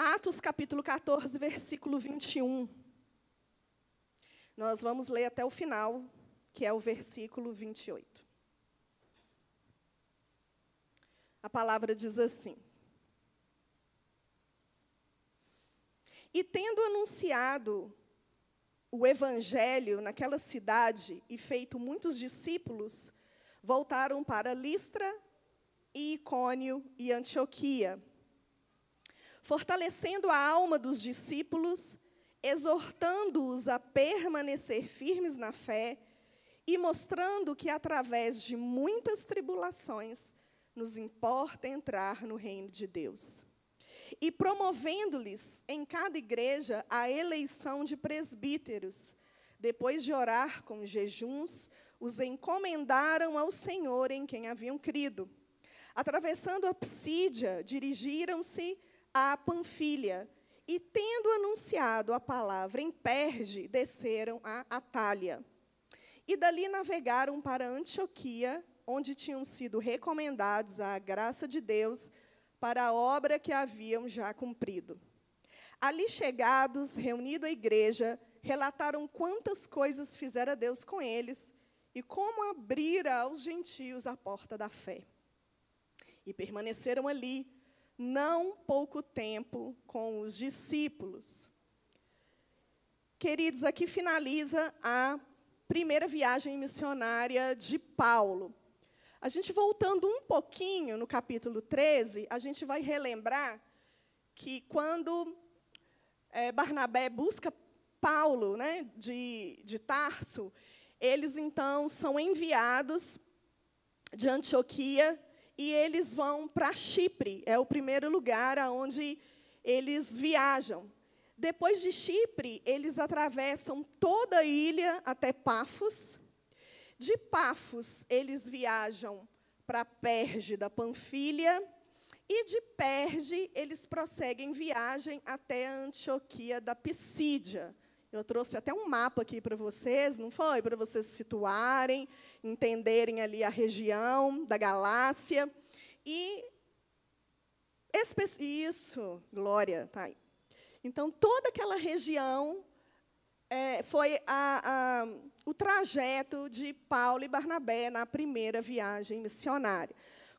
Atos capítulo 14, versículo 21. Nós vamos ler até o final, que é o versículo 28. A palavra diz assim: E tendo anunciado o evangelho naquela cidade e feito muitos discípulos, voltaram para Listra e Icônio e Antioquia, fortalecendo a alma dos discípulos, exortando-os a permanecer firmes na fé e mostrando que através de muitas tribulações nos importa entrar no reino de Deus e promovendo-lhes em cada igreja a eleição de presbíteros. Depois de orar com jejuns, os encomendaram ao Senhor em quem haviam crido. Atravessando a Psídia, dirigiram-se à Panfilha e, tendo anunciado a palavra em Perge, desceram a Atália. E dali navegaram para Antioquia, onde tinham sido recomendados à graça de Deus para a obra que haviam já cumprido. Ali chegados, reunido a igreja, relataram quantas coisas fizera Deus com eles e como abrira aos gentios a porta da fé. E permaneceram ali, não pouco tempo, com os discípulos. Queridos, aqui finaliza a primeira viagem missionária de Paulo. A gente voltando um pouquinho no capítulo 13, a gente vai relembrar que quando é, Barnabé busca Paulo né, de, de Tarso, eles então são enviados de Antioquia e eles vão para Chipre, é o primeiro lugar aonde eles viajam. Depois de Chipre, eles atravessam toda a ilha até Pafos, de Pafos, eles viajam para Perge da Panfilha, e de Perge, eles prosseguem viagem até a Antioquia da Pisídia. Eu trouxe até um mapa aqui para vocês, não foi? Para vocês situarem, entenderem ali a região da Galácia. E isso, Glória, tá. Então, toda aquela região é, foi a, a, o trajeto de Paulo e Barnabé na primeira viagem missionária.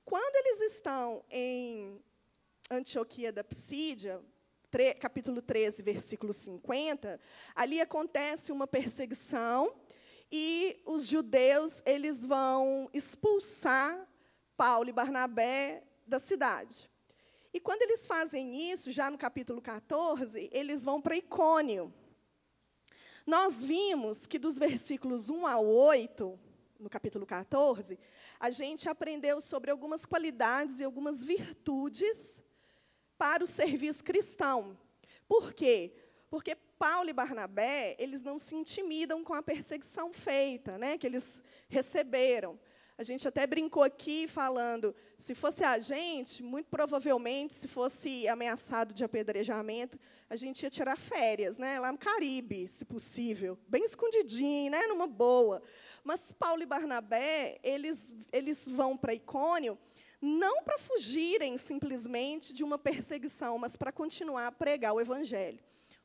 Quando eles estão em Antioquia da Psídia, capítulo 13, versículo 50, ali acontece uma perseguição e os judeus eles vão expulsar Paulo e Barnabé da cidade. E quando eles fazem isso, já no capítulo 14, eles vão para Icônio. Nós vimos que dos versículos 1 a 8, no capítulo 14, a gente aprendeu sobre algumas qualidades e algumas virtudes para o serviço cristão. Por quê? Porque Paulo e Barnabé, eles não se intimidam com a perseguição feita, né, que eles receberam. A gente até brincou aqui falando, se fosse a gente, muito provavelmente, se fosse ameaçado de apedrejamento, a gente ia tirar férias, né, lá no Caribe, se possível, bem escondidinho, né, numa boa. Mas Paulo e Barnabé, eles, eles vão para Icônio não para fugirem simplesmente de uma perseguição, mas para continuar a pregar o evangelho.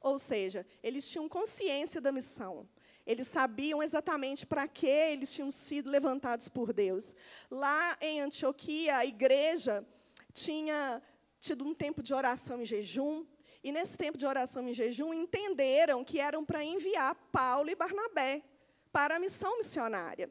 Ou seja, eles tinham consciência da missão. Eles sabiam exatamente para que eles tinham sido levantados por Deus. Lá em Antioquia, a igreja tinha tido um tempo de oração e jejum, e nesse tempo de oração e jejum entenderam que eram para enviar Paulo e Barnabé para a missão missionária.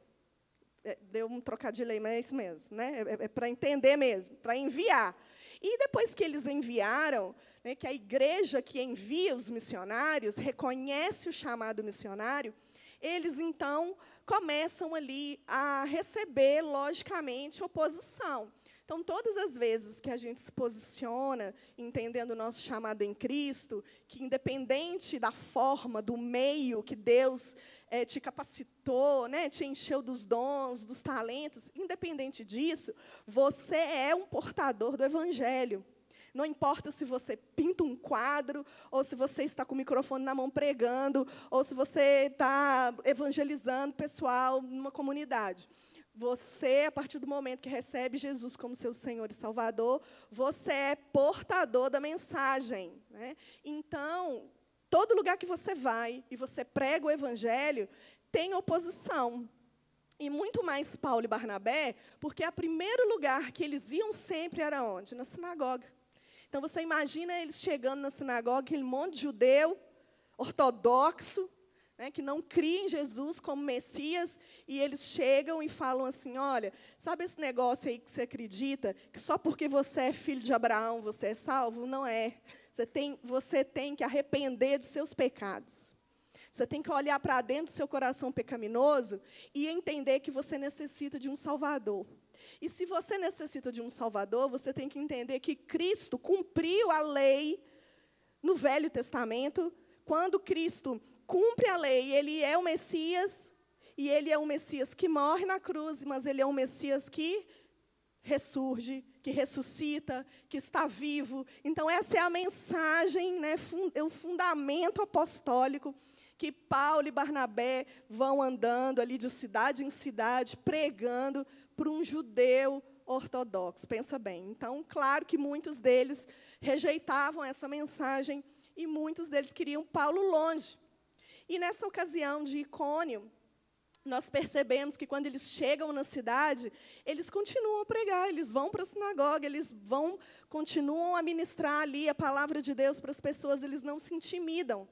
É, deu um trocadilho aí, mas é isso mesmo, né? É, é, é para entender mesmo, para enviar. E depois que eles enviaram, né, que a igreja que envia os missionários reconhece o chamado missionário, eles então começam ali a receber, logicamente, oposição. Então, todas as vezes que a gente se posiciona, entendendo o nosso chamado em Cristo, que independente da forma, do meio que Deus é, te capacitou, né, te encheu dos dons, dos talentos, independente disso, você é um portador do Evangelho. Não importa se você pinta um quadro, ou se você está com o microfone na mão pregando, ou se você está evangelizando pessoal numa comunidade. Você, a partir do momento que recebe Jesus como seu Senhor e Salvador, você é portador da mensagem. Né? Então, todo lugar que você vai e você prega o Evangelho, tem oposição. E muito mais Paulo e Barnabé, porque o primeiro lugar que eles iam sempre era onde? Na sinagoga. Então, você imagina eles chegando na sinagoga, aquele monte de judeu, ortodoxo, né, que não cria em Jesus como Messias, e eles chegam e falam assim: olha, sabe esse negócio aí que você acredita, que só porque você é filho de Abraão você é salvo? Não é. Você tem, você tem que arrepender dos seus pecados. Você tem que olhar para dentro do seu coração pecaminoso e entender que você necessita de um Salvador. E se você necessita de um Salvador, você tem que entender que Cristo cumpriu a lei no Velho Testamento, quando Cristo cumpre a lei, ele é o Messias, e ele é um Messias que morre na cruz, mas ele é um Messias que ressurge, que ressuscita, que está vivo. Então, essa é a mensagem, né, é o fundamento apostólico que Paulo e Barnabé vão andando ali de cidade em cidade, pregando para um judeu ortodoxo. Pensa bem. Então, claro que muitos deles rejeitavam essa mensagem e muitos deles queriam Paulo longe. E nessa ocasião de Icônio, nós percebemos que quando eles chegam na cidade, eles continuam a pregar, eles vão para a sinagoga, eles vão, continuam a ministrar ali a palavra de Deus para as pessoas, eles não se intimidam.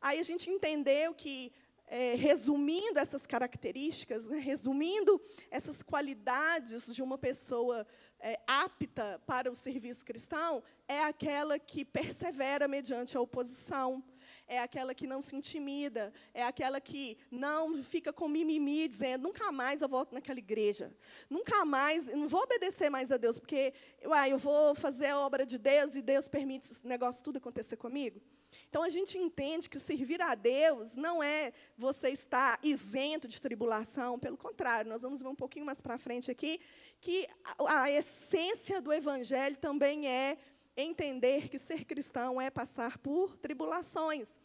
Aí a gente entendeu que, é, resumindo essas características, né, resumindo essas qualidades de uma pessoa é, apta para o serviço cristão, é aquela que persevera mediante a oposição é aquela que não se intimida, é aquela que não fica com mimimi dizendo, nunca mais eu volto naquela igreja, nunca mais, não vou obedecer mais a Deus, porque uai, eu vou fazer a obra de Deus e Deus permite esse negócio tudo acontecer comigo. Então a gente entende que servir a Deus não é você estar isento de tribulação, pelo contrário, nós vamos ver um pouquinho mais para frente aqui, que a, a essência do Evangelho também é entender que ser cristão é passar por tribulações.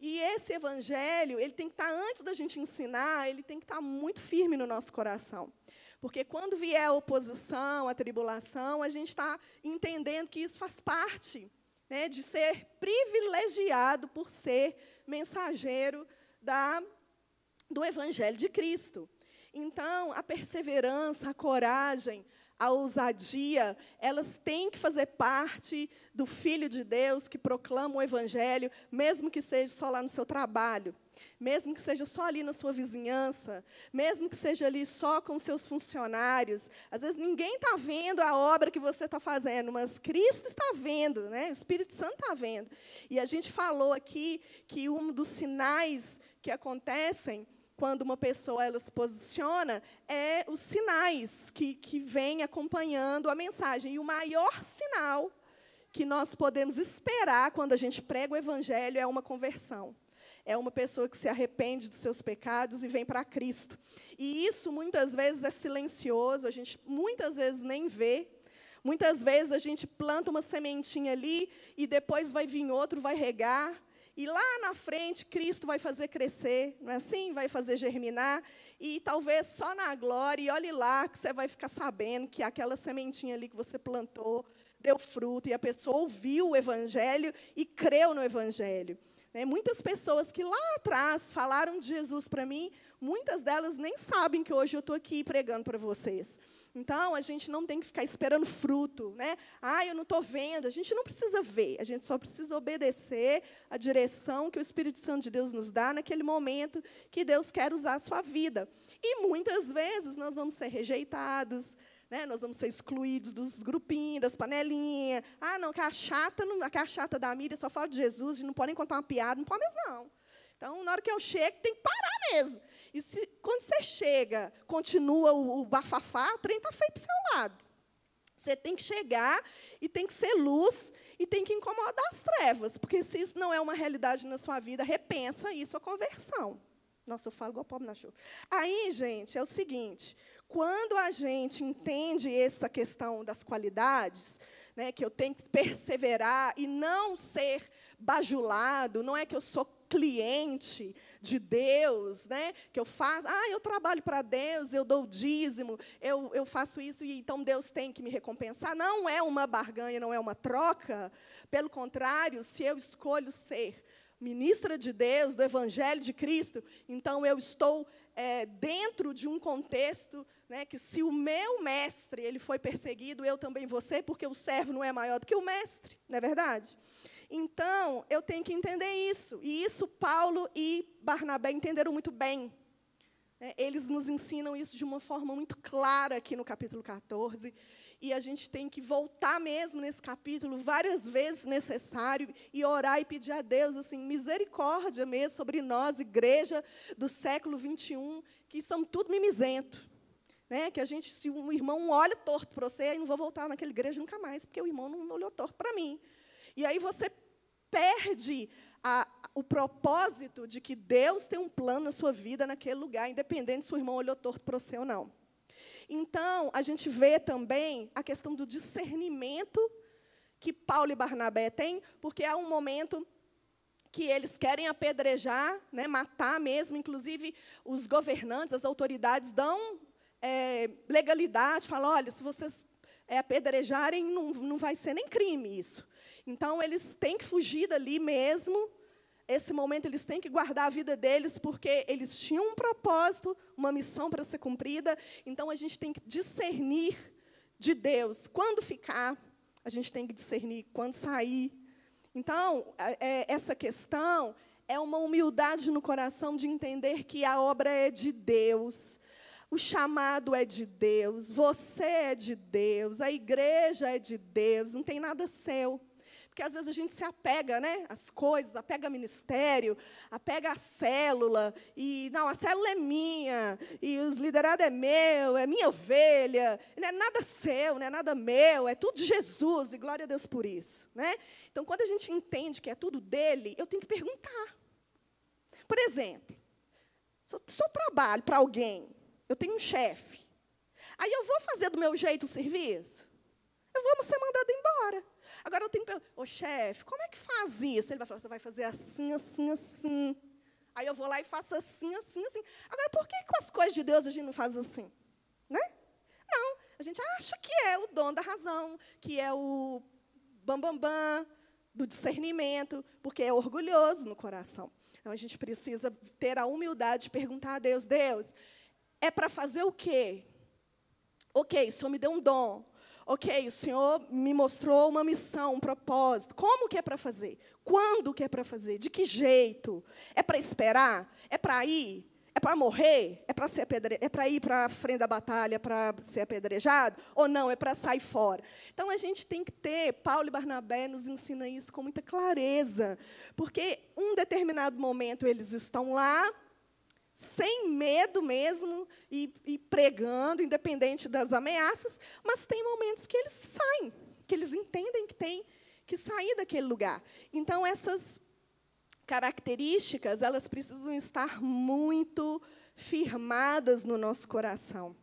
E esse evangelho, ele tem que estar antes da gente ensinar, ele tem que estar muito firme no nosso coração. Porque quando vier a oposição, a tribulação, a gente está entendendo que isso faz parte né, de ser privilegiado por ser mensageiro da, do Evangelho de Cristo. Então, a perseverança, a coragem, a ousadia, elas têm que fazer parte do Filho de Deus que proclama o Evangelho, mesmo que seja só lá no seu trabalho, mesmo que seja só ali na sua vizinhança, mesmo que seja ali só com seus funcionários. Às vezes ninguém está vendo a obra que você está fazendo, mas Cristo está vendo, né? o Espírito Santo está vendo. E a gente falou aqui que um dos sinais que acontecem quando uma pessoa ela se posiciona, é os sinais que, que vêm acompanhando a mensagem. E o maior sinal que nós podemos esperar quando a gente prega o Evangelho é uma conversão. É uma pessoa que se arrepende dos seus pecados e vem para Cristo. E isso muitas vezes é silencioso, a gente muitas vezes nem vê. Muitas vezes a gente planta uma sementinha ali e depois vai vir outro, vai regar, e lá na frente, Cristo vai fazer crescer, não é assim? Vai fazer germinar. E talvez só na glória, e olhe lá, que você vai ficar sabendo que aquela sementinha ali que você plantou deu fruto, e a pessoa ouviu o Evangelho e creu no Evangelho. Né? Muitas pessoas que lá atrás falaram de Jesus para mim, muitas delas nem sabem que hoje eu estou aqui pregando para vocês. Então, a gente não tem que ficar esperando fruto, né? Ah, eu não estou vendo. A gente não precisa ver, a gente só precisa obedecer a direção que o Espírito Santo de Deus nos dá naquele momento que Deus quer usar a sua vida. E muitas vezes nós vamos ser rejeitados, né? nós vamos ser excluídos dos grupinhos, das panelinhas. Ah, não, que a chata, a chata da mídia só fala de Jesus, a não pode nem contar uma piada, não pode mesmo, não. Então, na hora que eu chego, tem que parar mesmo. E se, quando você chega, continua o, o bafafá, o trem está feio para o seu lado. Você tem que chegar e tem que ser luz e tem que incomodar as trevas, porque se isso não é uma realidade na sua vida, repensa isso a conversão. Nossa, eu falo igual pobre na chuva. Aí, gente, é o seguinte: quando a gente entende essa questão das qualidades, né, que eu tenho que perseverar e não ser bajulado, não é que eu sou cliente de Deus, né? Que eu faço, ah, eu trabalho para Deus, eu dou dízimo, eu, eu faço isso e então Deus tem que me recompensar. Não é uma barganha, não é uma troca. Pelo contrário, se eu escolho ser ministra de Deus, do Evangelho de Cristo, então eu estou é, dentro de um contexto né, que se o meu mestre ele foi perseguido, eu também vou ser, porque o servo não é maior do que o mestre, não é verdade? Então, eu tenho que entender isso. E isso Paulo e Barnabé entenderam muito bem. É, eles nos ensinam isso de uma forma muito clara aqui no capítulo 14. E a gente tem que voltar mesmo nesse capítulo várias vezes necessário e orar e pedir a Deus assim misericórdia mesmo sobre nós, igreja do século 21, que somos tudo mimizento. Né? Que a gente, se um irmão olha torto para você, eu não vou voltar naquela igreja nunca mais, porque o irmão não olhou torto para mim. E aí você perde a, o propósito de que Deus tem um plano na sua vida naquele lugar, independente se o irmão olhou torto para você ou não. Então, a gente vê também a questão do discernimento que Paulo e Barnabé têm, porque há um momento que eles querem apedrejar, né, matar mesmo, inclusive os governantes, as autoridades dão é, legalidade, falam, olha, se vocês é, apedrejarem, não, não vai ser nem crime isso. Então, eles têm que fugir dali mesmo. Esse momento, eles têm que guardar a vida deles, porque eles tinham um propósito, uma missão para ser cumprida. Então, a gente tem que discernir de Deus quando ficar, a gente tem que discernir quando sair. Então, é, essa questão é uma humildade no coração de entender que a obra é de Deus. O chamado é de Deus, você é de Deus, a igreja é de Deus, não tem nada seu. Porque às vezes a gente se apega, né, às coisas, apega ministério, apega à célula, e não, a célula é minha, e os liderados é meu, é minha ovelha, não é nada seu, não é nada meu, é tudo de Jesus, e glória a Deus por isso, né? Então, quando a gente entende que é tudo dele, eu tenho que perguntar. Por exemplo, se eu trabalho para alguém, eu tenho um chefe, aí eu vou fazer do meu jeito o serviço? Eu vou ser mandado embora. Agora eu tenho que perguntar, ô chefe, como é que faz isso? Ele vai falar, você vai fazer assim, assim, assim. Aí eu vou lá e faço assim, assim, assim. Agora, por que com as coisas de Deus a gente não faz assim? Né? Não, a gente acha que é o dom da razão, que é o bambambam bam, bam, do discernimento, porque é orgulhoso no coração. Então a gente precisa ter a humildade de perguntar a Deus: Deus, é para fazer o quê? Ok, o Senhor me deu um dom ok, o Senhor me mostrou uma missão, um propósito. Como que é para fazer? Quando que é para fazer? De que jeito? É para esperar? É para ir? É para morrer? É para ser apedre... é para ir para a frente da batalha para ser apedrejado? Ou não? É para sair fora? Então a gente tem que ter. Paulo e Barnabé nos ensina isso com muita clareza, porque um determinado momento eles estão lá sem medo mesmo e, e, pregando, independente das ameaças, mas tem momentos que eles saem, que eles entendem que tem que sair daquele lugar. Então essas características elas precisam estar muito firmadas no nosso coração.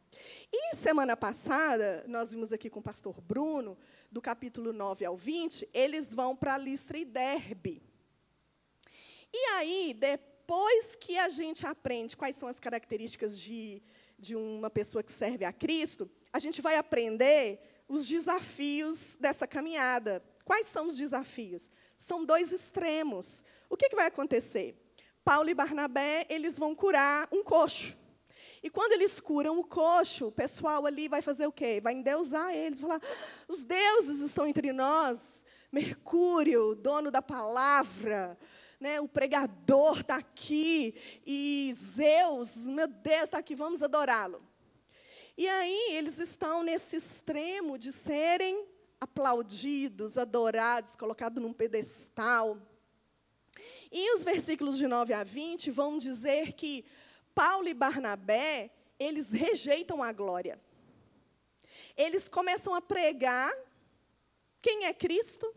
E semana passada, nós vimos aqui com o pastor Bruno, do capítulo 9 ao 20, eles vão para Listra e Derbe. E aí, depois, depois que a gente aprende quais são as características de, de uma pessoa que serve a Cristo, a gente vai aprender os desafios dessa caminhada. Quais são os desafios? São dois extremos. O que, que vai acontecer? Paulo e Barnabé, eles vão curar um coxo. E quando eles curam o coxo, o pessoal ali vai fazer o quê? Vai endeusar eles, falar: ah, os deuses estão entre nós. Mercúrio, dono da palavra, né, o pregador está aqui, e Zeus, meu Deus, está aqui, vamos adorá-lo. E aí eles estão nesse extremo de serem aplaudidos, adorados, colocados num pedestal. E os versículos de 9 a 20 vão dizer que Paulo e Barnabé, eles rejeitam a glória. Eles começam a pregar quem é Cristo.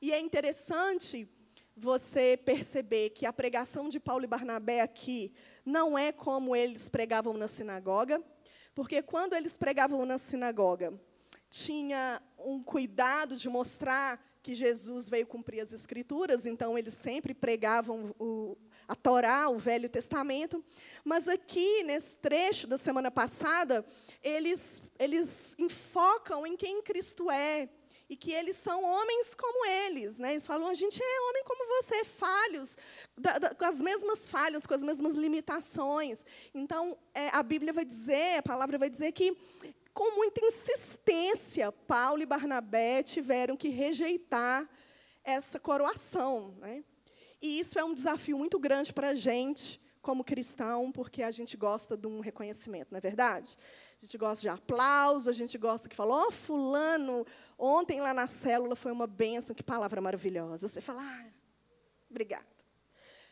E é interessante você perceber que a pregação de Paulo e Barnabé aqui não é como eles pregavam na sinagoga, porque quando eles pregavam na sinagoga, tinha um cuidado de mostrar que Jesus veio cumprir as Escrituras, então eles sempre pregavam o, a Torá, o Velho Testamento. Mas aqui, nesse trecho da semana passada, eles, eles enfocam em quem Cristo é, e que eles são homens como eles. Né? Eles falam, a gente é homem como você, falhos, da, da, com as mesmas falhas, com as mesmas limitações. Então, é, a Bíblia vai dizer, a palavra vai dizer que, com muita insistência, Paulo e Barnabé tiveram que rejeitar essa coroação. Né? E isso é um desafio muito grande para a gente, como cristão, porque a gente gosta de um reconhecimento, não é verdade? A gente gosta de aplauso, a gente gosta que falou, oh, fulano, ontem lá na célula foi uma bênção, que palavra maravilhosa. Você fala, ah, obrigada.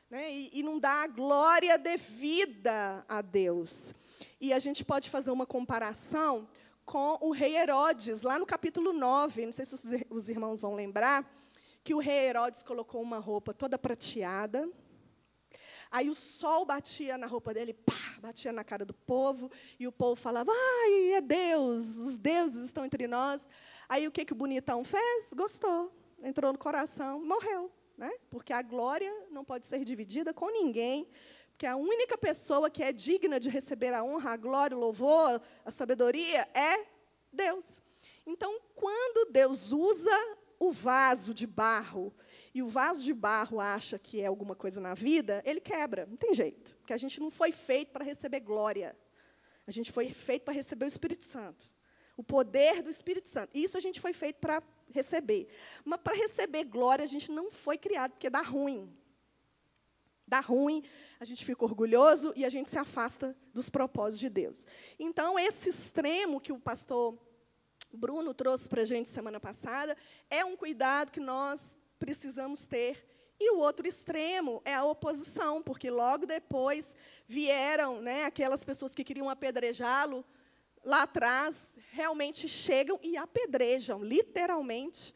Né? E, e não dá a glória devida a Deus. E a gente pode fazer uma comparação com o rei Herodes, lá no capítulo 9, não sei se os irmãos vão lembrar, que o rei Herodes colocou uma roupa toda prateada, Aí o sol batia na roupa dele, pá, batia na cara do povo, e o povo falava: ai, é Deus, os deuses estão entre nós. Aí o que, que o bonitão fez? Gostou, entrou no coração, morreu. Né? Porque a glória não pode ser dividida com ninguém, porque a única pessoa que é digna de receber a honra, a glória, o louvor, a sabedoria é Deus. Então, quando Deus usa o vaso de barro e o vaso de barro acha que é alguma coisa na vida, ele quebra, não tem jeito. Porque a gente não foi feito para receber glória. A gente foi feito para receber o Espírito Santo. O poder do Espírito Santo. Isso a gente foi feito para receber. Mas para receber glória, a gente não foi criado, porque dá ruim. Dá ruim, a gente fica orgulhoso e a gente se afasta dos propósitos de Deus. Então, esse extremo que o pastor Bruno trouxe para a gente semana passada é um cuidado que nós precisamos ter. E o outro extremo é a oposição, porque logo depois vieram né, aquelas pessoas que queriam apedrejá-lo lá atrás, realmente chegam e apedrejam, literalmente,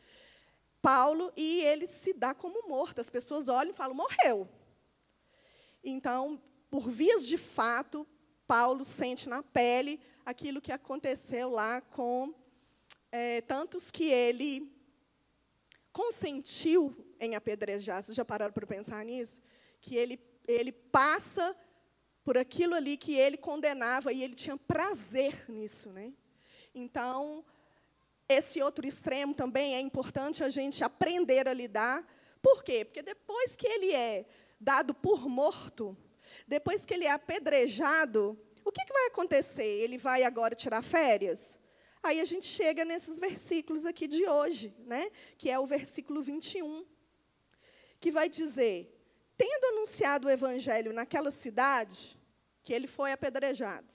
Paulo, e ele se dá como morto. As pessoas olham e falam, morreu. Então, por vias de fato, Paulo sente na pele aquilo que aconteceu lá com é, tantos que ele consentiu em apedrejar. Vocês já pararam para pensar nisso? Que ele, ele passa por aquilo ali que ele condenava e ele tinha prazer nisso. Né? Então, esse outro extremo também é importante a gente aprender a lidar. Por quê? Porque depois que ele é dado por morto, depois que ele é apedrejado, o que, que vai acontecer? Ele vai agora tirar férias? Aí a gente chega nesses versículos aqui de hoje, né? que é o versículo 21, que vai dizer: Tendo anunciado o evangelho naquela cidade, que ele foi apedrejado,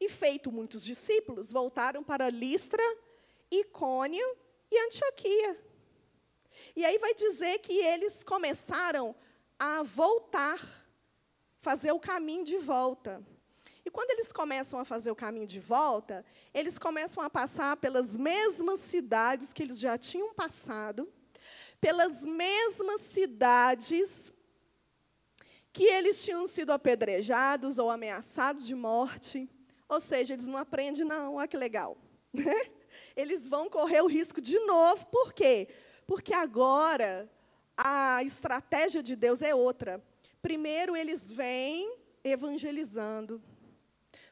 e feito muitos discípulos, voltaram para Listra, Icônio e Antioquia. E aí vai dizer que eles começaram a voltar, fazer o caminho de volta. E quando eles começam a fazer o caminho de volta, eles começam a passar pelas mesmas cidades que eles já tinham passado, pelas mesmas cidades que eles tinham sido apedrejados ou ameaçados de morte. Ou seja, eles não aprendem, não, olha que legal. Né? Eles vão correr o risco de novo, por quê? Porque agora a estratégia de Deus é outra. Primeiro, eles vêm evangelizando,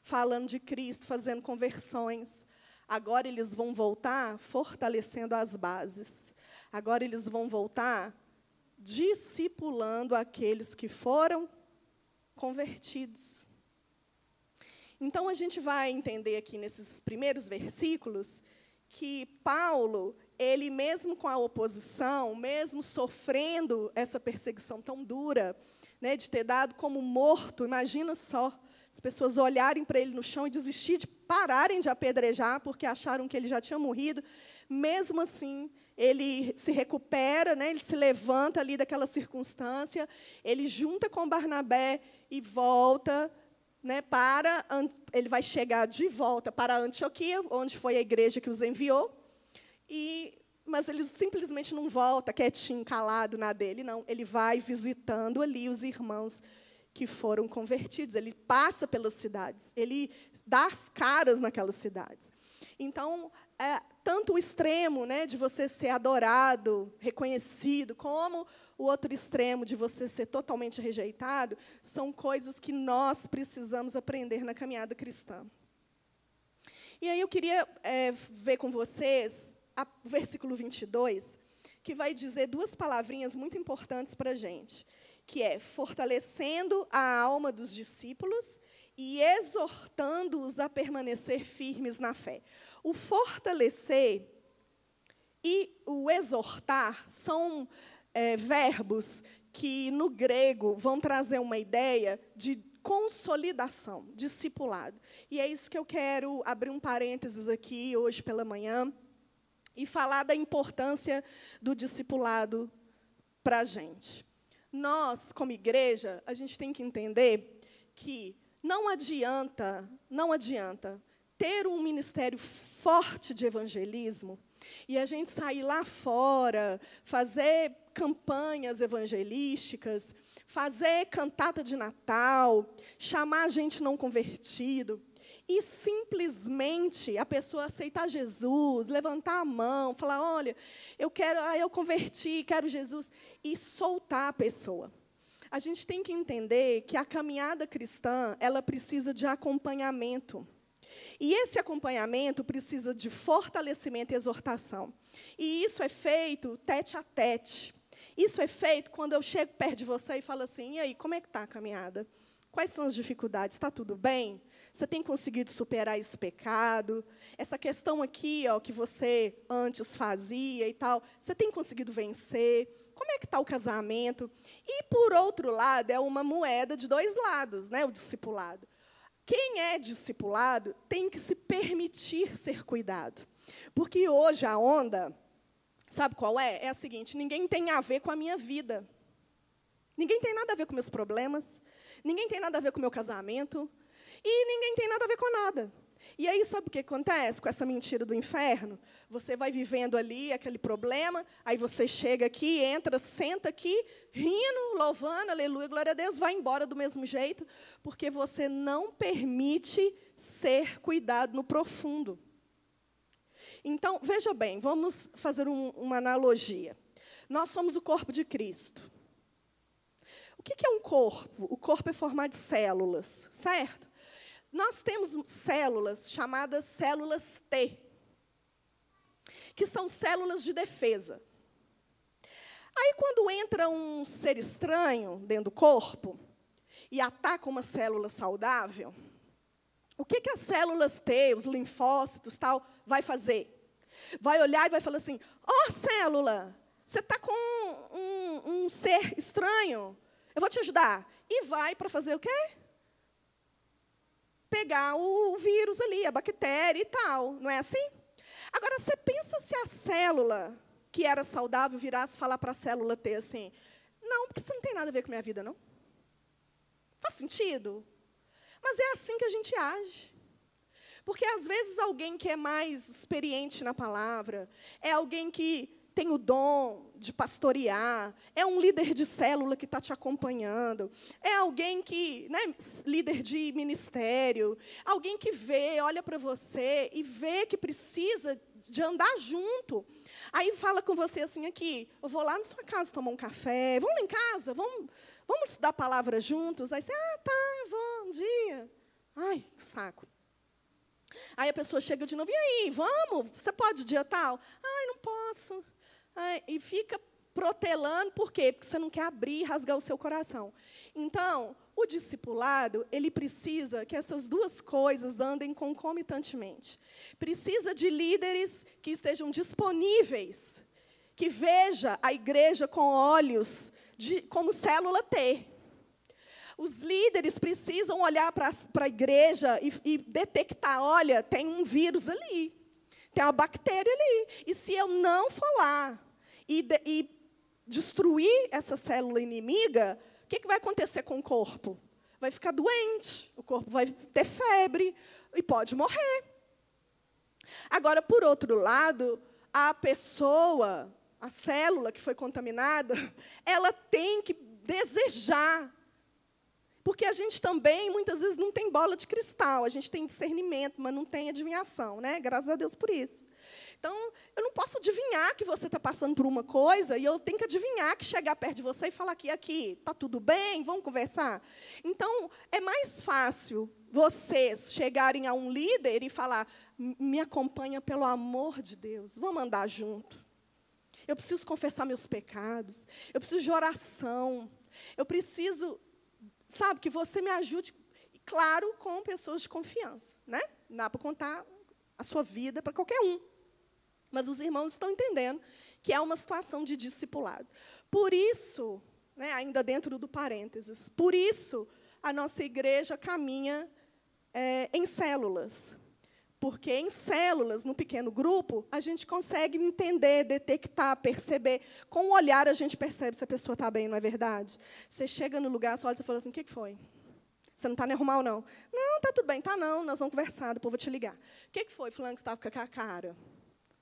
falando de Cristo, fazendo conversões. Agora eles vão voltar fortalecendo as bases. Agora eles vão voltar discipulando aqueles que foram convertidos. Então a gente vai entender aqui nesses primeiros versículos que Paulo, ele mesmo com a oposição, mesmo sofrendo essa perseguição tão dura, né, de ter dado como morto, imagina só, as pessoas olharem para ele no chão e desistir de pararem de apedrejar porque acharam que ele já tinha morrido. Mesmo assim, ele se recupera, né? ele se levanta ali daquela circunstância, ele junta com Barnabé e volta né, para. Ele vai chegar de volta para Antioquia, onde foi a igreja que os enviou. E, mas ele simplesmente não volta quietinho, calado na dele, não. Ele vai visitando ali os irmãos que foram convertidos. Ele passa pelas cidades, ele dá as caras naquelas cidades. Então, é, tanto o extremo né, de você ser adorado, reconhecido, como o outro extremo de você ser totalmente rejeitado, são coisas que nós precisamos aprender na caminhada cristã. E aí eu queria é, ver com vocês o versículo 22, que vai dizer duas palavrinhas muito importantes para a gente, que é fortalecendo a alma dos discípulos e exortando-os a permanecer firmes na fé. O fortalecer e o exortar são é, verbos que, no grego, vão trazer uma ideia de consolidação, discipulado. E é isso que eu quero abrir um parênteses aqui hoje pela manhã e falar da importância do discipulado para a gente. Nós, como igreja, a gente tem que entender que não adianta, não adianta ter um ministério forte de evangelismo e a gente sair lá fora, fazer campanhas evangelísticas, fazer cantata de Natal, chamar gente não convertido e simplesmente a pessoa aceitar Jesus, levantar a mão, falar: "Olha, eu quero, ah, eu converti, quero Jesus" e soltar a pessoa. A gente tem que entender que a caminhada cristã, ela precisa de acompanhamento. E esse acompanhamento precisa de fortalecimento e exortação. E isso é feito tete a tete. Isso é feito quando eu chego perto de você e falo assim: e aí, como é que está a caminhada? Quais são as dificuldades? Está tudo bem? Você tem conseguido superar esse pecado? Essa questão aqui, ó, que você antes fazia e tal, você tem conseguido vencer? Como é que está o casamento? E, por outro lado, é uma moeda de dois lados, né, o discipulado. Quem é discipulado tem que se permitir ser cuidado. Porque hoje a onda, sabe qual é? É a seguinte: ninguém tem a ver com a minha vida. Ninguém tem nada a ver com meus problemas. Ninguém tem nada a ver com o meu casamento. E ninguém tem nada a ver com nada. E aí, sabe o que acontece com essa mentira do inferno? Você vai vivendo ali aquele problema, aí você chega aqui, entra, senta aqui, rindo, louvando, aleluia, glória a Deus, vai embora do mesmo jeito, porque você não permite ser cuidado no profundo. Então, veja bem, vamos fazer um, uma analogia. Nós somos o corpo de Cristo. O que é um corpo? O corpo é formado de células, certo? Nós temos células chamadas células T, que são células de defesa. Aí, quando entra um ser estranho dentro do corpo e ataca uma célula saudável, o que, que as células T, os linfócitos, tal, vai fazer? Vai olhar e vai falar assim: ó, oh, célula, você está com um, um ser estranho, eu vou te ajudar. E vai para fazer o quê? Pegar o vírus ali, a bactéria e tal, não é assim? Agora, você pensa se a célula que era saudável virasse falar para a célula T assim: não, porque isso não tem nada a ver com a minha vida, não. Faz sentido? Mas é assim que a gente age. Porque às vezes alguém que é mais experiente na palavra, é alguém que tem o dom de pastorear, é um líder de célula que está te acompanhando, é alguém que, né, líder de ministério, alguém que vê, olha para você e vê que precisa de andar junto. Aí fala com você assim aqui, eu vou lá na sua casa tomar um café, vamos lá em casa, vamos, vamos estudar a palavra juntos. Aí você, ah, tá, eu vou um dia. Ai, que saco. Aí a pessoa chega de novo, e aí, vamos? Você pode dia tal? Ai, não posso e fica protelando, por quê? Porque você não quer abrir e rasgar o seu coração. Então, o discipulado, ele precisa que essas duas coisas andem concomitantemente. Precisa de líderes que estejam disponíveis, que veja a igreja com olhos de, como célula T. Os líderes precisam olhar para a igreja e, e detectar, olha, tem um vírus ali, tem uma bactéria ali. E se eu não falar e, de, e destruir essa célula inimiga, o que, que vai acontecer com o corpo? Vai ficar doente, o corpo vai ter febre e pode morrer. Agora, por outro lado, a pessoa, a célula que foi contaminada, ela tem que desejar. Porque a gente também, muitas vezes, não tem bola de cristal, a gente tem discernimento, mas não tem adivinhação, né? Graças a Deus por isso. Então, eu não posso adivinhar que você está passando por uma coisa e eu tenho que adivinhar que chegar perto de você e falar que aqui está tudo bem, vamos conversar. Então, é mais fácil vocês chegarem a um líder e falar: me acompanha pelo amor de Deus, vamos andar junto. Eu preciso confessar meus pecados, eu preciso de oração, eu preciso, sabe, que você me ajude, claro, com pessoas de confiança, né? Não dá para contar a sua vida para qualquer um. Mas os irmãos estão entendendo que é uma situação de discipulado. Por isso, né, ainda dentro do parênteses, por isso a nossa igreja caminha é, em células. Porque em células, no pequeno grupo, a gente consegue entender, detectar, perceber. Com o olhar, a gente percebe se a pessoa está bem, não é verdade? Você chega no lugar, você olha e fala assim: o que foi? Você não está normal, não? Não, está tudo bem, está não, nós vamos conversar, depois vou te ligar. O que foi, fulano, que estava com a cara?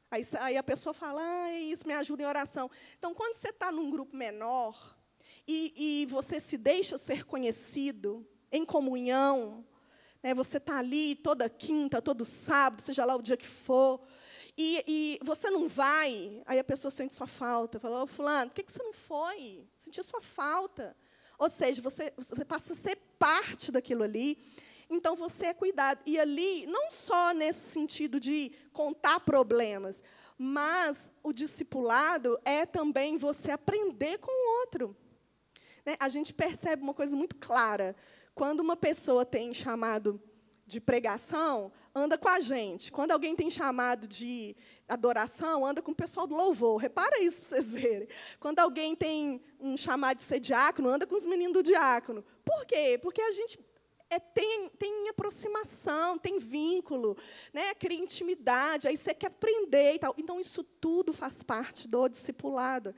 Aí, aí, a pessoa fala, ah, isso me ajuda em oração. Então, quando você está num grupo menor e, e você se deixa ser conhecido em comunhão, né, você está ali toda quinta, todo sábado, seja lá o dia que for, e, e, você não vai, aí a pessoa sente sua falta, fala, ô fulano, por que, que você não foi? Sentiu sua falta. Ou seja, você, você passa a ser parte daquilo ali. Então você é cuidado. E ali, não só nesse sentido de contar problemas, mas o discipulado é também você aprender com o outro. Né? A gente percebe uma coisa muito clara. Quando uma pessoa tem chamado de pregação, anda com a gente. Quando alguém tem chamado de adoração, anda com o pessoal do louvor. Repara isso para vocês verem. Quando alguém tem um chamado de ser diácono, anda com os meninos do diácono. Por quê? Porque a gente é, tem, tem aproximação, tem vínculo, né? cria intimidade, aí você quer aprender e tal. Então, isso tudo faz parte do discipulado.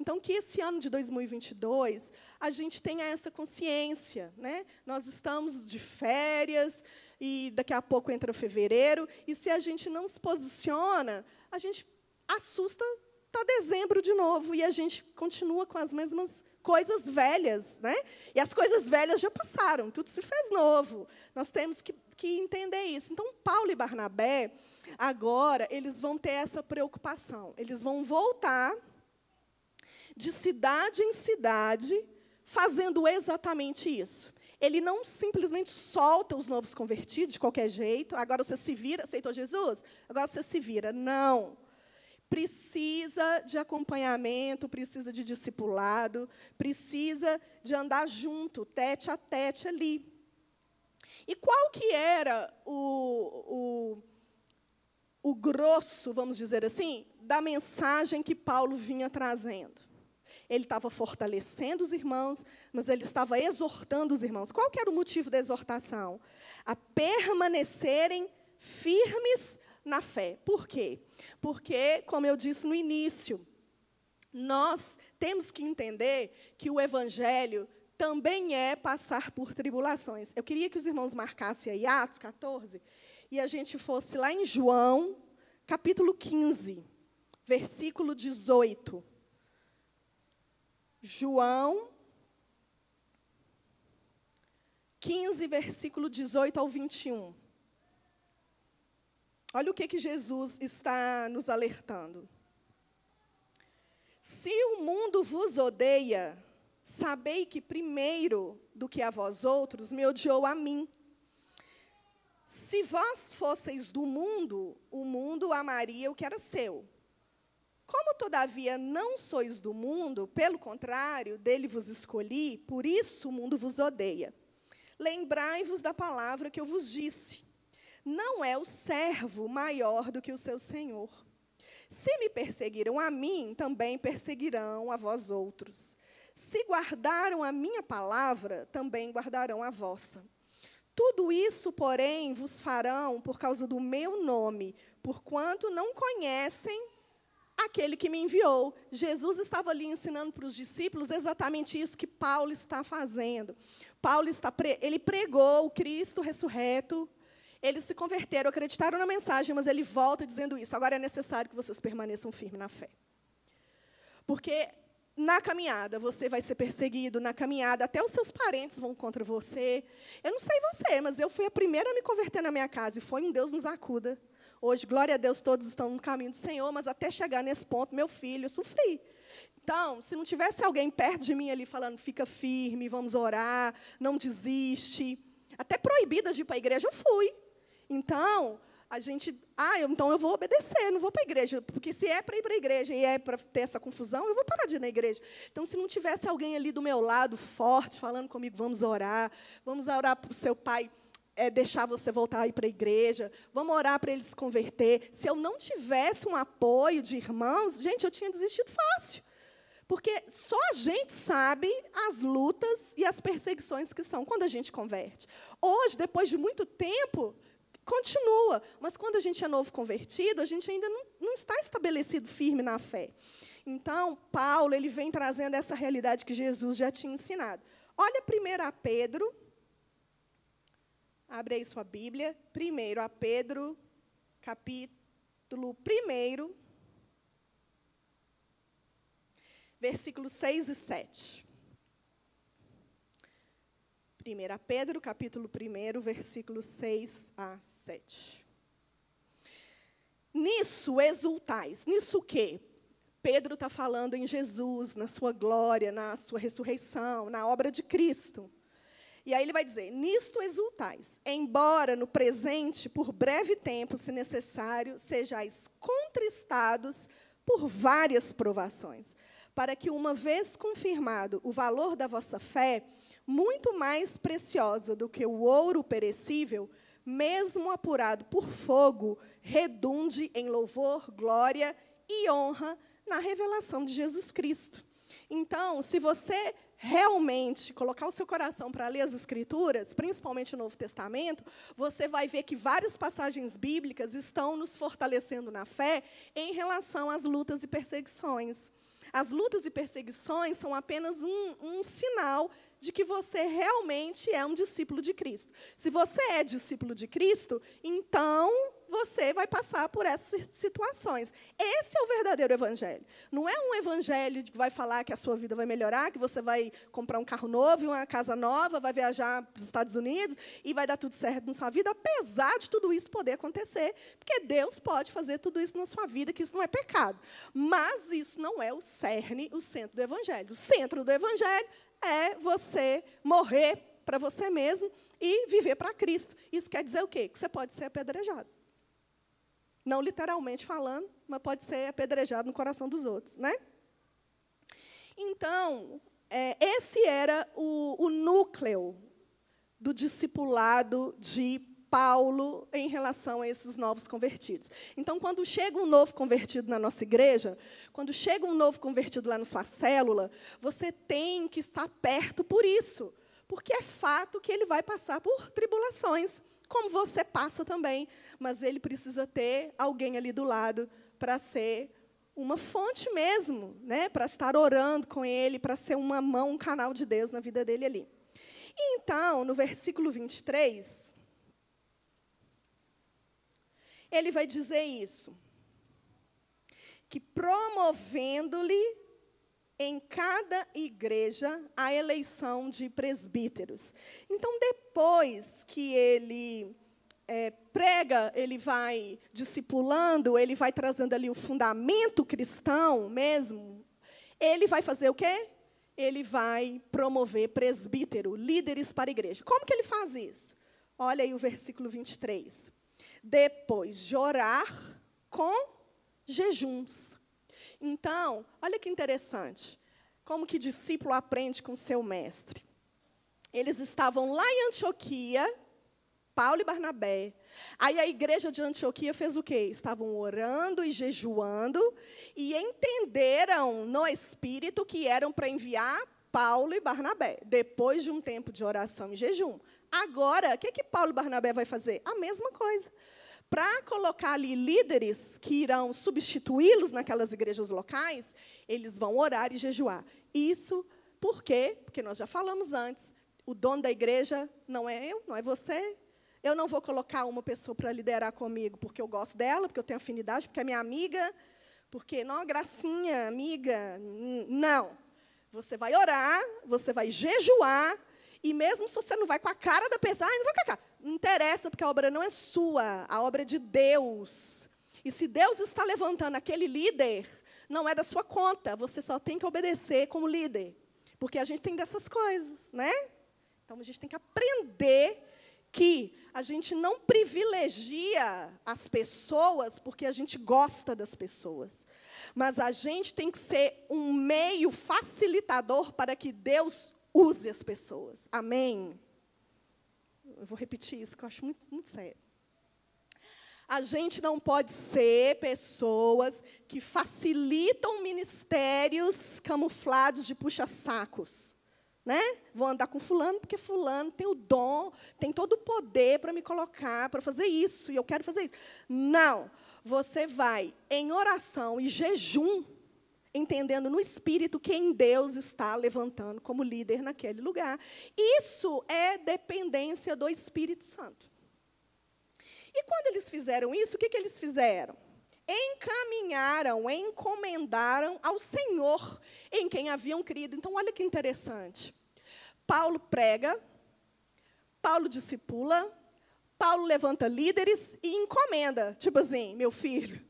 Então, que esse ano de 2022 a gente tenha essa consciência. Né? Nós estamos de férias, e daqui a pouco entra fevereiro, e se a gente não se posiciona, a gente assusta, está dezembro de novo, e a gente continua com as mesmas coisas velhas. Né? E as coisas velhas já passaram, tudo se fez novo. Nós temos que, que entender isso. Então, Paulo e Barnabé, agora, eles vão ter essa preocupação. Eles vão voltar de cidade em cidade, fazendo exatamente isso. Ele não simplesmente solta os novos convertidos de qualquer jeito, agora você se vira, aceitou Jesus? Agora você se vira. Não. Precisa de acompanhamento, precisa de discipulado, precisa de andar junto, tete a tete ali. E qual que era o, o, o grosso, vamos dizer assim, da mensagem que Paulo vinha trazendo? Ele estava fortalecendo os irmãos, mas ele estava exortando os irmãos. Qual que era o motivo da exortação? A permanecerem firmes na fé. Por quê? Porque, como eu disse no início, nós temos que entender que o evangelho também é passar por tribulações. Eu queria que os irmãos marcassem aí Atos 14 e a gente fosse lá em João, capítulo 15, versículo 18. João 15, versículo 18 ao 21. Olha o que, que Jesus está nos alertando. Se o mundo vos odeia, sabei que primeiro do que a vós outros me odiou a mim. Se vós fosseis do mundo, o mundo amaria o que era seu. Como, todavia, não sois do mundo, pelo contrário, dele vos escolhi, por isso o mundo vos odeia. Lembrai-vos da palavra que eu vos disse: não é o servo maior do que o seu senhor. Se me perseguiram a mim, também perseguirão a vós outros. Se guardaram a minha palavra, também guardarão a vossa. Tudo isso, porém, vos farão por causa do meu nome, porquanto não conhecem aquele que me enviou. Jesus estava ali ensinando para os discípulos exatamente isso que Paulo está fazendo. Paulo está ele pregou o Cristo ressurreto. Eles se converteram, acreditaram na mensagem, mas ele volta dizendo isso. Agora é necessário que vocês permaneçam firmes na fé. Porque na caminhada você vai ser perseguido, na caminhada até os seus parentes vão contra você. Eu não sei você, mas eu fui a primeira a me converter na minha casa e foi um Deus nos acuda. Hoje, glória a Deus, todos estão no caminho do Senhor, mas até chegar nesse ponto, meu filho, eu sofri. Então, se não tivesse alguém perto de mim ali falando, fica firme, vamos orar, não desiste. Até proibida de ir para a igreja, eu fui. Então, a gente, ah, então eu vou obedecer, não vou para a igreja, porque se é para ir para a igreja e é para ter essa confusão, eu vou parar de ir na igreja. Então, se não tivesse alguém ali do meu lado, forte, falando comigo, vamos orar, vamos orar para o seu pai é, deixar você voltar a ir para a igreja, vamos orar para ele se converter. Se eu não tivesse um apoio de irmãos, gente, eu tinha desistido fácil. Porque só a gente sabe as lutas e as perseguições que são quando a gente converte. Hoje, depois de muito tempo, continua. Mas quando a gente é novo convertido, a gente ainda não, não está estabelecido firme na fé. Então, Paulo ele vem trazendo essa realidade que Jesus já tinha ensinado. Olha primeiro a Pedro. Abre aí sua Bíblia. Primeiro a Pedro, capítulo 1, versículos 6 e 7. 1 Pedro, capítulo 1, versículos 6 a 7. Nisso exultais. Nisso o quê? Pedro está falando em Jesus, na sua glória, na sua ressurreição, na obra de Cristo. E aí ele vai dizer: Nisto exultais, embora no presente, por breve tempo, se necessário, sejais contristados por várias provações, para que, uma vez confirmado o valor da vossa fé, muito mais preciosa do que o ouro perecível, mesmo apurado por fogo, redunde em louvor, glória e honra na revelação de Jesus Cristo. Então, se você realmente colocar o seu coração para ler as Escrituras, principalmente o Novo Testamento, você vai ver que várias passagens bíblicas estão nos fortalecendo na fé em relação às lutas e perseguições. As lutas e perseguições são apenas um, um sinal de que você realmente é um discípulo de Cristo. Se você é discípulo de Cristo, então você vai passar por essas situações. Esse é o verdadeiro evangelho. Não é um evangelho que vai falar que a sua vida vai melhorar, que você vai comprar um carro novo, uma casa nova, vai viajar para os Estados Unidos e vai dar tudo certo na sua vida, apesar de tudo isso poder acontecer, porque Deus pode fazer tudo isso na sua vida, que isso não é pecado. Mas isso não é o cerne, o centro do evangelho. O centro do evangelho é você morrer para você mesmo e viver para Cristo. Isso quer dizer o quê? Que você pode ser apedrejado. Não literalmente falando, mas pode ser apedrejado no coração dos outros, né? Então, é, esse era o, o núcleo do discipulado de Paulo em relação a esses novos convertidos. Então, quando chega um novo convertido na nossa igreja, quando chega um novo convertido lá na sua célula, você tem que estar perto por isso, porque é fato que ele vai passar por tribulações, como você passa também, mas ele precisa ter alguém ali do lado para ser uma fonte mesmo, né, para estar orando com ele, para ser uma mão, um canal de Deus na vida dele ali. Então, no versículo 23, ele vai dizer isso. Que promovendo-lhe em cada igreja a eleição de presbíteros. Então, depois que ele é, prega, ele vai discipulando, ele vai trazendo ali o fundamento cristão mesmo, ele vai fazer o quê? Ele vai promover presbítero, líderes para a igreja. Como que ele faz isso? Olha aí o versículo 23 depois de orar com jejuns. Então, olha que interessante. Como que discípulo aprende com seu mestre? Eles estavam lá em Antioquia, Paulo e Barnabé. Aí a igreja de Antioquia fez o quê? Estavam orando e jejuando e entenderam no espírito que eram para enviar Paulo e Barnabé, depois de um tempo de oração e jejum. Agora, o que, que Paulo e Barnabé vai fazer? A mesma coisa para colocar ali líderes que irão substituí-los naquelas igrejas locais, eles vão orar e jejuar. Isso por quê? Porque nós já falamos antes, o dono da igreja não é eu, não é você. Eu não vou colocar uma pessoa para liderar comigo porque eu gosto dela, porque eu tenho afinidade, porque é minha amiga, porque, não, gracinha, amiga. Não. Você vai orar, você vai jejuar, E mesmo se você não vai com a cara da pessoa, ah, não com a cara. Não interessa, porque a obra não é sua, a obra é de Deus. E se Deus está levantando aquele líder, não é da sua conta, você só tem que obedecer como líder. Porque a gente tem dessas coisas, né? Então a gente tem que aprender que a gente não privilegia as pessoas porque a gente gosta das pessoas. Mas a gente tem que ser um meio facilitador para que Deus use as pessoas. Amém? Eu vou repetir isso, que eu acho muito, muito sério. A gente não pode ser pessoas que facilitam ministérios camuflados de puxa-sacos. Né? Vou andar com fulano porque fulano tem o dom, tem todo o poder para me colocar, para fazer isso, e eu quero fazer isso. Não. Você vai em oração e jejum, entendendo no espírito quem Deus está levantando como líder naquele lugar. Isso é dependência do Espírito Santo. E quando eles fizeram isso, o que, que eles fizeram? Encaminharam, encomendaram ao Senhor em quem haviam crido. Então, olha que interessante. Paulo prega, Paulo discipula, Paulo levanta líderes e encomenda. Tipo assim, meu filho,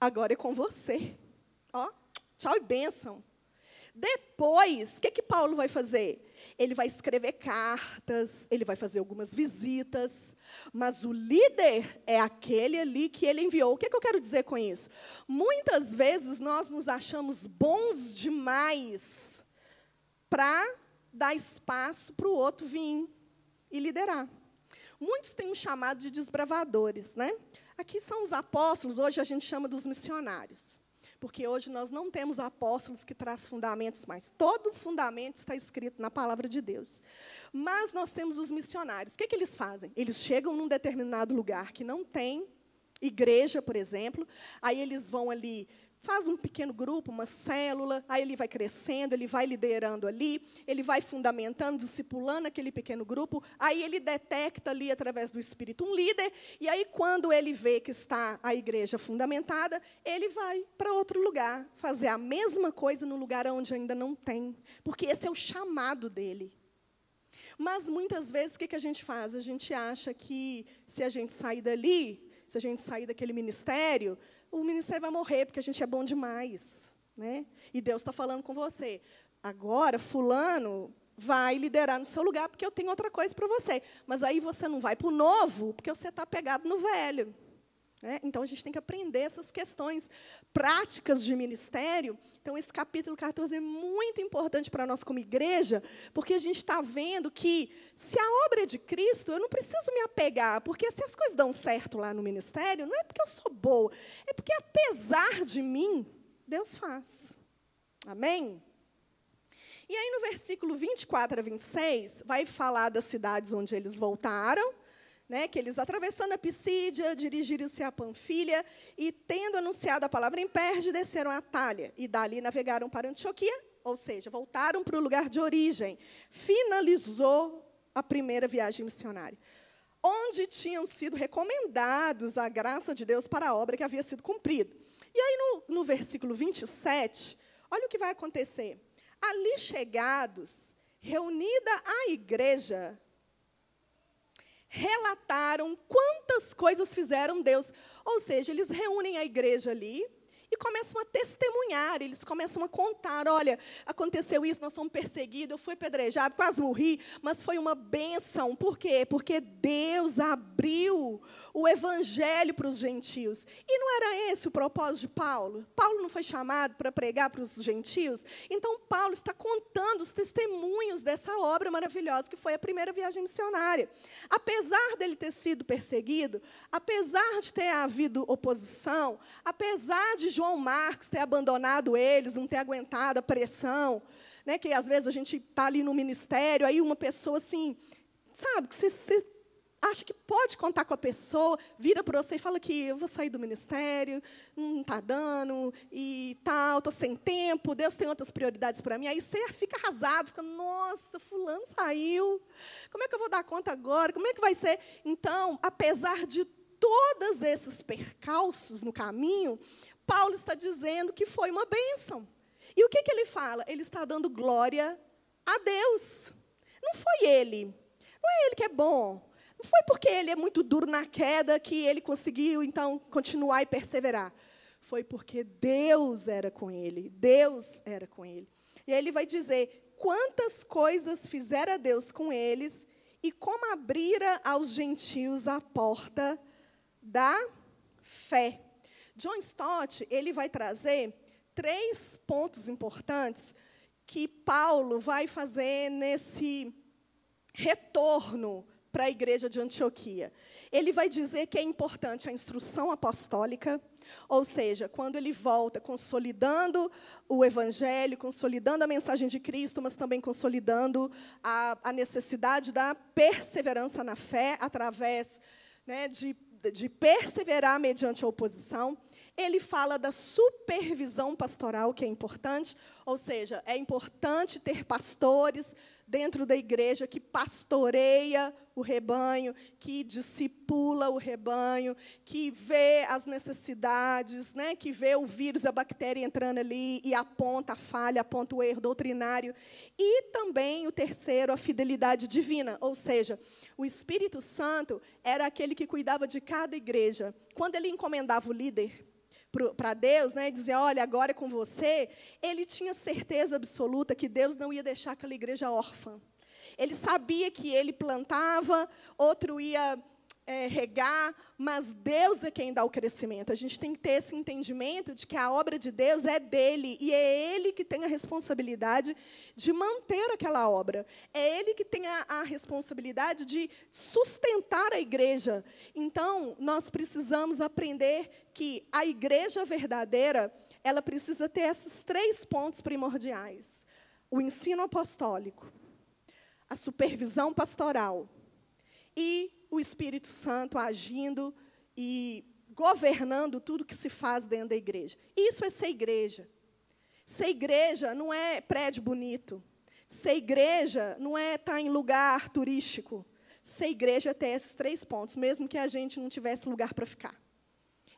agora é com você. Tchau e bênção. Depois, o que, que Paulo vai fazer? ele vai escrever cartas, ele vai fazer algumas visitas, mas o líder é aquele ali que ele enviou. O que, é que eu quero dizer com isso? Muitas vezes nós nos achamos bons demais para dar espaço para o outro vir e liderar. Muitos têm um chamado de desbravadores, né? Aqui são os apóstolos, hoje a gente chama dos missionários. Porque hoje nós não temos apóstolos que traz fundamentos mais. Todo fundamento está escrito na palavra de Deus. Mas nós temos os missionários. O que, que eles fazem? Eles chegam num determinado lugar que não tem igreja, por exemplo, aí eles vão ali faz um pequeno grupo, uma célula, aí ele vai crescendo, ele vai liderando ali, ele vai fundamentando, discipulando aquele pequeno grupo, aí ele detecta ali através do Espírito um líder, e aí quando ele vê que está a igreja fundamentada, ele vai para outro lugar, fazer a mesma coisa no lugar onde ainda não tem, porque esse é o chamado dele. Mas muitas vezes o que, a gente faz? A gente acha que se a gente sair dali, se a gente sair daquele ministério, o ministério vai morrer, porque a gente é bom demais. Né? E Deus está falando com você. Agora, fulano vai liderar no seu lugar, porque eu tenho outra coisa para você. Mas aí você não vai para o novo, porque você está pegado no velho. Né? Então, a gente tem que aprender essas questões práticas de ministério. Então, esse capítulo 14 é muito importante para nós como igreja, porque a gente está vendo que, se a obra é de Cristo, eu não preciso me apegar, porque se as coisas dão certo lá no ministério, não é porque eu sou boa, é porque, apesar de mim, Deus faz. Amém? E aí, no versículo 24 a 26, vai falar das cidades onde eles voltaram né, que eles, atravessando a Pisídia, dirigiram-se a Panfilha e, tendo anunciado a palavra em Perge, desceram a Talha e dali navegaram para Antioquia, ou seja, voltaram para o lugar de origem. Finalizou a primeira viagem missionária, onde tinham sido recomendados a graça de Deus para a obra que havia sido cumprida. E aí, no, no versículo 27, olha o que vai acontecer. Ali chegados, reunida a igreja, relataram quantas coisas fizeram Deus. Ou seja, eles reúnem a igreja ali, e começam a testemunhar, eles começam a contar: olha, aconteceu isso, nós fomos perseguidos, eu fui pedrejado, quase morri, mas foi uma bênção. Por quê? Porque Deus abriu o evangelho para os gentios. E não era esse o propósito de Paulo? Paulo não foi chamado para pregar para os gentios? Então, Paulo está contando os testemunhos dessa obra maravilhosa que foi a primeira viagem missionária. Apesar dele ter sido perseguido, apesar de ter havido oposição, apesar de João Marcos ter abandonado eles, não ter aguentado a pressão, né, que às vezes a gente está ali no ministério, aí uma pessoa assim, sabe, que você, você acha que pode contar com a pessoa, vira para você e fala que eu vou sair do ministério, não está dando, e tal, estou sem tempo, Deus tem outras prioridades para mim. Aí você fica arrasado, fica, nossa, fulano saiu, como é que eu vou dar conta agora? Como é que vai ser? Então, apesar de todos esses percalços no caminho, Paulo está dizendo que foi uma bênção. E o que, que ele fala? Ele está dando glória a Deus. não foi ele. Não é ele que é bom. Não foi porque ele é muito duro na queda que ele conseguiu, então, continuar e perseverar. Foi porque Deus era com ele. Deus era com ele. E aí ele vai dizer quantas coisas fizera Deus com eles e como abrira aos gentios a porta da fé. John Stott, ele vai trazer três pontos importantes que Paulo vai fazer nesse retorno para a igreja de Antioquia. Ele vai dizer que é importante a instrução apostólica, ou seja, quando ele volta consolidando o evangelho, consolidando a mensagem de Cristo, mas também consolidando a, a necessidade da perseverança na fé através né, de, de perseverar mediante a oposição. Ele fala da supervisão pastoral, que é importante, ou seja, é importante ter pastores dentro da igreja que pastoreia o rebanho, que discipula o rebanho, que vê as necessidades, né, que vê o vírus, a bactéria entrando ali e aponta a falha, aponta o erro doutrinário. E também o terceiro, a fidelidade divina, ou seja, o Espírito Santo era aquele que cuidava de cada igreja. Quando ele encomendava o líder para Deus, né, dizer, olha, agora é com você, ele tinha certeza absoluta que Deus não ia deixar aquela igreja órfã. Ele sabia que ele plantava, outro ia é, regar, mas Deus é quem dá o crescimento. A gente tem que ter esse entendimento de que a obra de Deus é dele e é ele que tem a responsabilidade de manter aquela obra. É ele que tem a, a responsabilidade de sustentar a igreja. Então, nós precisamos aprender que a igreja verdadeira, ela precisa ter esses três pontos primordiais: o ensino apostólico, a supervisão pastoral e o Espírito Santo agindo e governando tudo que se faz dentro da igreja. Isso é ser igreja. Ser igreja não é prédio bonito. Ser igreja não é estar em lugar turístico. Ser igreja é ter esses três pontos, mesmo que a gente não tivesse lugar para ficar.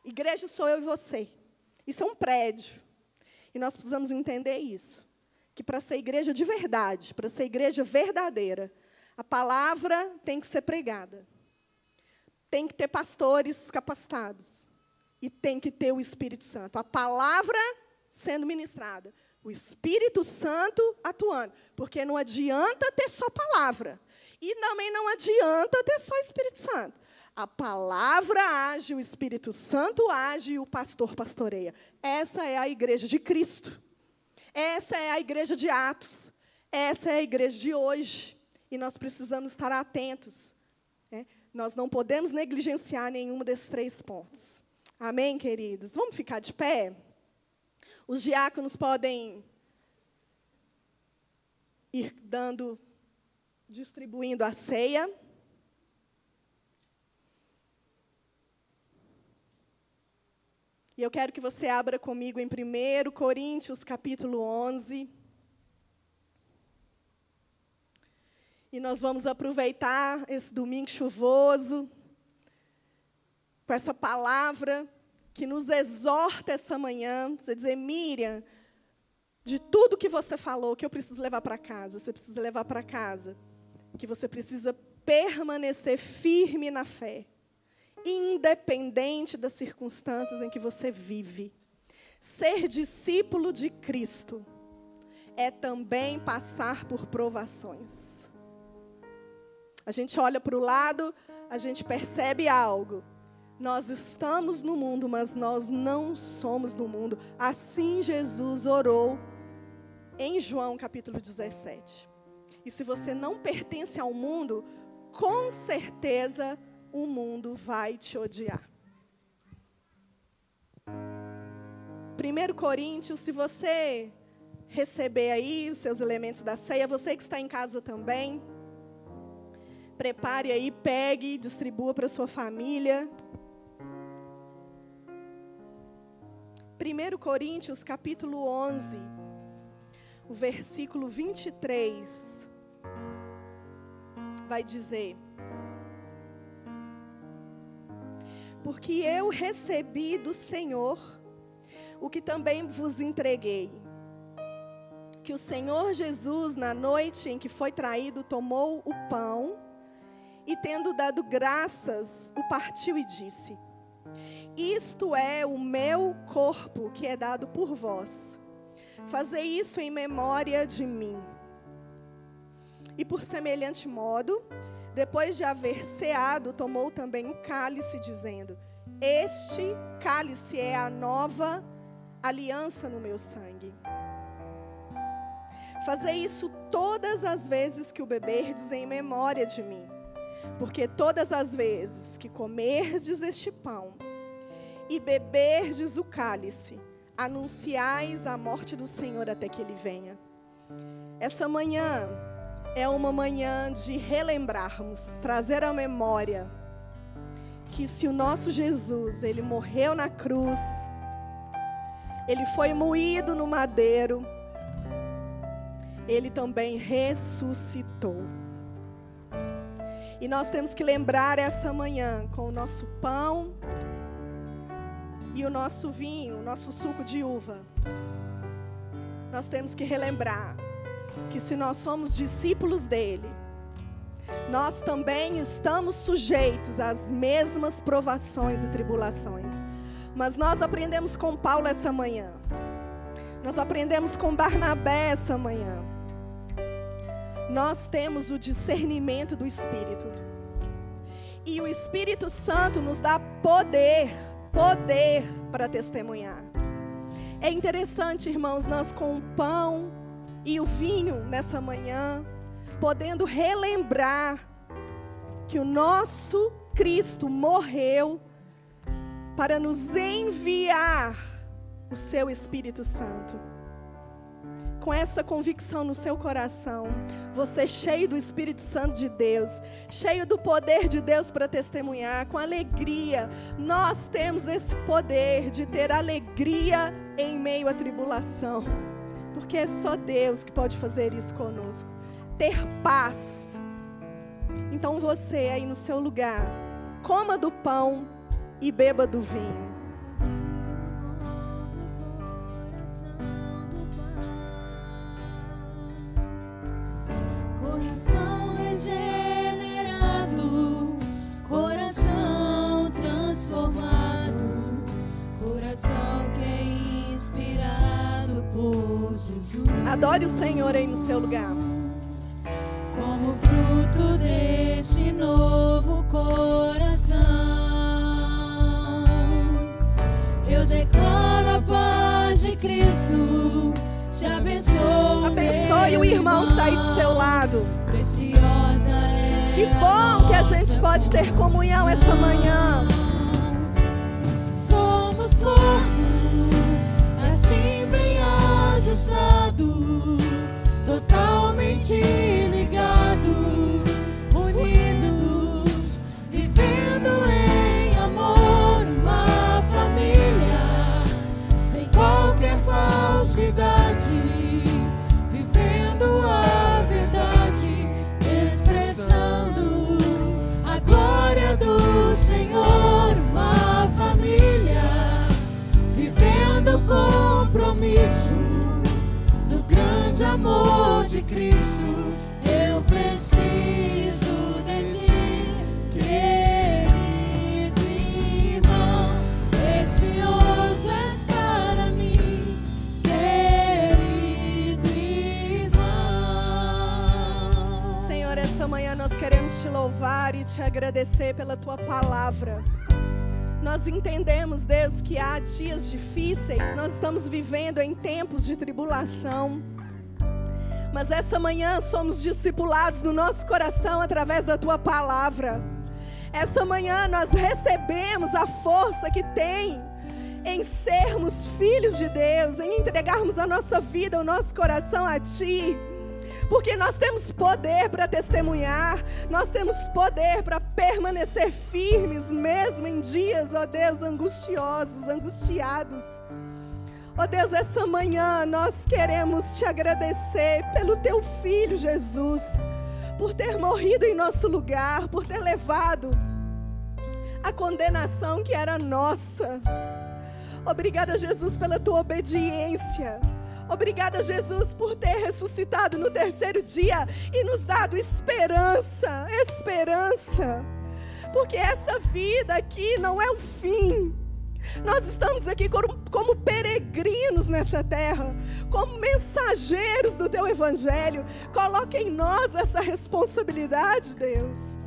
Igreja sou eu e você. Isso é um prédio. E nós precisamos entender isso. Que para ser igreja de verdade, para ser igreja verdadeira, a palavra tem que ser pregada tem que ter pastores capacitados. E tem que ter o Espírito Santo. A palavra sendo ministrada. O Espírito Santo atuando. Porque não adianta ter só palavra. E também não adianta ter só Espírito Santo. A palavra age, o Espírito Santo age e o pastor pastoreia. Essa é a igreja de Cristo. Essa é a igreja de Atos. Essa é a igreja de hoje. E nós precisamos estar atentos. Né? Nós não podemos negligenciar nenhum desses três pontos. Amém, queridos? Vamos ficar de pé? Os diáconos podem ir dando, distribuindo a ceia. E eu quero que você abra comigo em 1 Coríntios, capítulo 11. E nós vamos aproveitar esse domingo chuvoso, com essa palavra que nos exorta essa manhã. Você dizer, Miriam, de tudo que você falou, que eu preciso levar para casa, você precisa levar para casa, que você precisa permanecer firme na fé, independente das circunstâncias em que você vive. Ser discípulo de Cristo é também passar por provações. A gente olha para o lado, a gente percebe algo. Nós estamos no mundo, mas nós não somos do mundo. Assim Jesus orou em João capítulo 17. E se você não pertence ao mundo, com certeza o mundo vai te odiar. 1 Coríntios, se você receber aí os seus elementos da ceia, você que está em casa também, Prepare aí, pegue, distribua para sua família. 1 Coríntios, capítulo 11, o versículo 23, vai dizer: Porque eu recebi do Senhor o que também vos entreguei que o Senhor Jesus, na noite em que foi traído, tomou o pão e, tendo dado graças, o partiu e disse: Isto é o meu corpo que é dado por vós. Fazei isso em memória de mim. E por semelhante modo, depois de haver ceado, tomou também o cálice, dizendo: Este cálice é a nova aliança no meu sangue. Fazei isso todas as vezes que o beberdes em memória de mim. Porque todas as vezes que comerdes este pão e beberdes o cálice, anunciais a morte do Senhor até que ele venha. Essa manhã é uma manhã de relembrarmos, trazer à memória que se o nosso Jesus, ele morreu na cruz, ele foi moído no madeiro, ele também ressuscitou. E nós temos que lembrar essa manhã com o nosso pão e o nosso vinho, o nosso suco de uva. Nós temos que relembrar que se nós somos discípulos dele, nós também estamos sujeitos às mesmas provações e tribulações. Mas nós aprendemos com Paulo essa manhã. Nós aprendemos com Barnabé essa manhã. Nós temos o discernimento do Espírito. E o Espírito Santo nos dá poder, poder para testemunhar. É interessante, irmãos, nós com o pão e o vinho nessa manhã, podendo relembrar que o nosso Cristo morreu para nos enviar o seu Espírito Santo. Com essa convicção no seu coração, você cheio do Espírito Santo de Deus, cheio do poder de Deus para testemunhar, com alegria, nós temos esse poder de ter alegria em meio à tribulação, porque é só Deus que pode fazer isso conosco. Ter paz. Então você aí no seu lugar, coma do pão e beba do vinho. Adore o Senhor aí no seu lugar. Como fruto deste novo coração, eu declaro a paz de Cristo. Te. Abençoe o irmão que está aí do seu lado. Que bom que a gente pode ter comunhão essa manhã. Somos corpos, assim bem ajustados, totalmente ligados, louvar e te agradecer pela tua palavra. Nós entendemos, Deus, que há dias difíceis, nós estamos vivendo em tempos de tribulação. Mas essa manhã somos discipulados no nosso coração através da tua palavra. Essa manhã nós recebemos a força que tem em sermos filhos de Deus, em entregarmos a nossa vida, o nosso coração a Ti. Porque nós temos poder para testemunhar, nós temos poder para permanecer firmes, mesmo em dias, ó Deus, angustiosos, angustiados. Ó Deus, essa manhã nós queremos te agradecer pelo teu filho Jesus, por ter morrido em nosso lugar, por ter levado a condenação que era nossa. Obrigada, Jesus, pela tua obediência. Obrigada, Jesus, por ter ressuscitado no terceiro dia e nos dado esperança, esperança. Porque essa vida aqui não é o fim. Nós estamos aqui como, como, peregrinos nessa terra, como mensageiros do teu evangelho. Coloque em nós essa responsabilidade, Deus,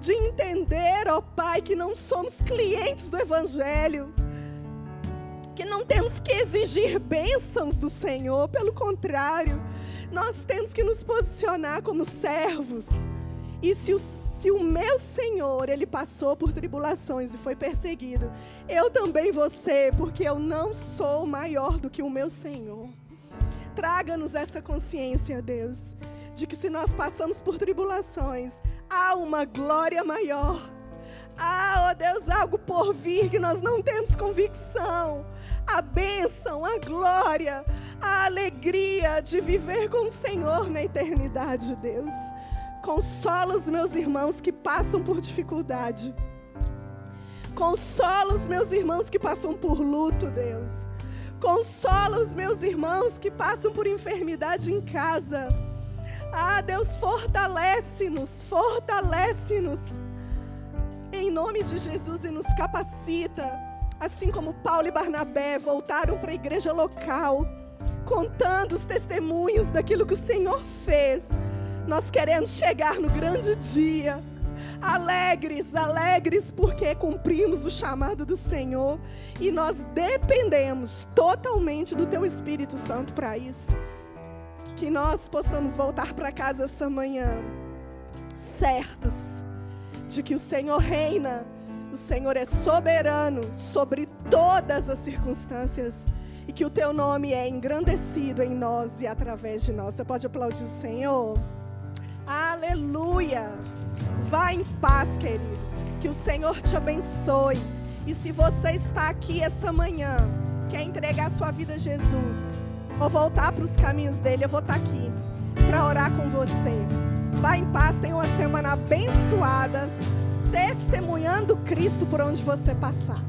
de entender, ó Pai, que não somos clientes do evangelho, que não temos que exigir bênçãos do Senhor, pelo contrário, nós temos que nos posicionar como servos. E se o, se o meu Senhor, ele passou por tribulações e foi perseguido, eu também vou ser, porque eu não sou maior do que o meu Senhor. Traga-nos essa consciência, Deus, de que se nós passamos por tribulações, há uma glória maior. Ah, ó oh Deus, algo por vir que nós não temos convicção a bênção, a glória, a alegria de viver com o Senhor na eternidade, Deus. Consola os meus irmãos que passam por dificuldade. Consola os meus irmãos que passam por luto, Deus. Consola os meus irmãos que passam por enfermidade em casa. Ah, Deus, fortalece-nos, fortalece-nos. Em nome de Jesus e nos capacita assim como Paulo e Barnabé voltaram para a igreja local, contando os testemunhos daquilo que o Senhor fez, nós queremos chegar no grande dia, alegres, alegres, porque cumprimos o chamado do Senhor e nós dependemos totalmente do Teu Espírito Santo para isso. Que nós possamos voltar para casa essa manhã, certos de que o Senhor reina o Senhor é soberano sobre todas as circunstâncias e que o teu nome é engrandecido em nós e através de nós. Você pode aplaudir o Senhor? Aleluia! Vá em paz, querido. Que o Senhor te abençoe. E se você está aqui essa manhã, quer entregar sua vida a Jesus, ou voltar para os caminhos dele, eu vou estar aqui para orar com você. Vá em paz, tenha uma semana abençoada testemunhando Cristo por onde você passar.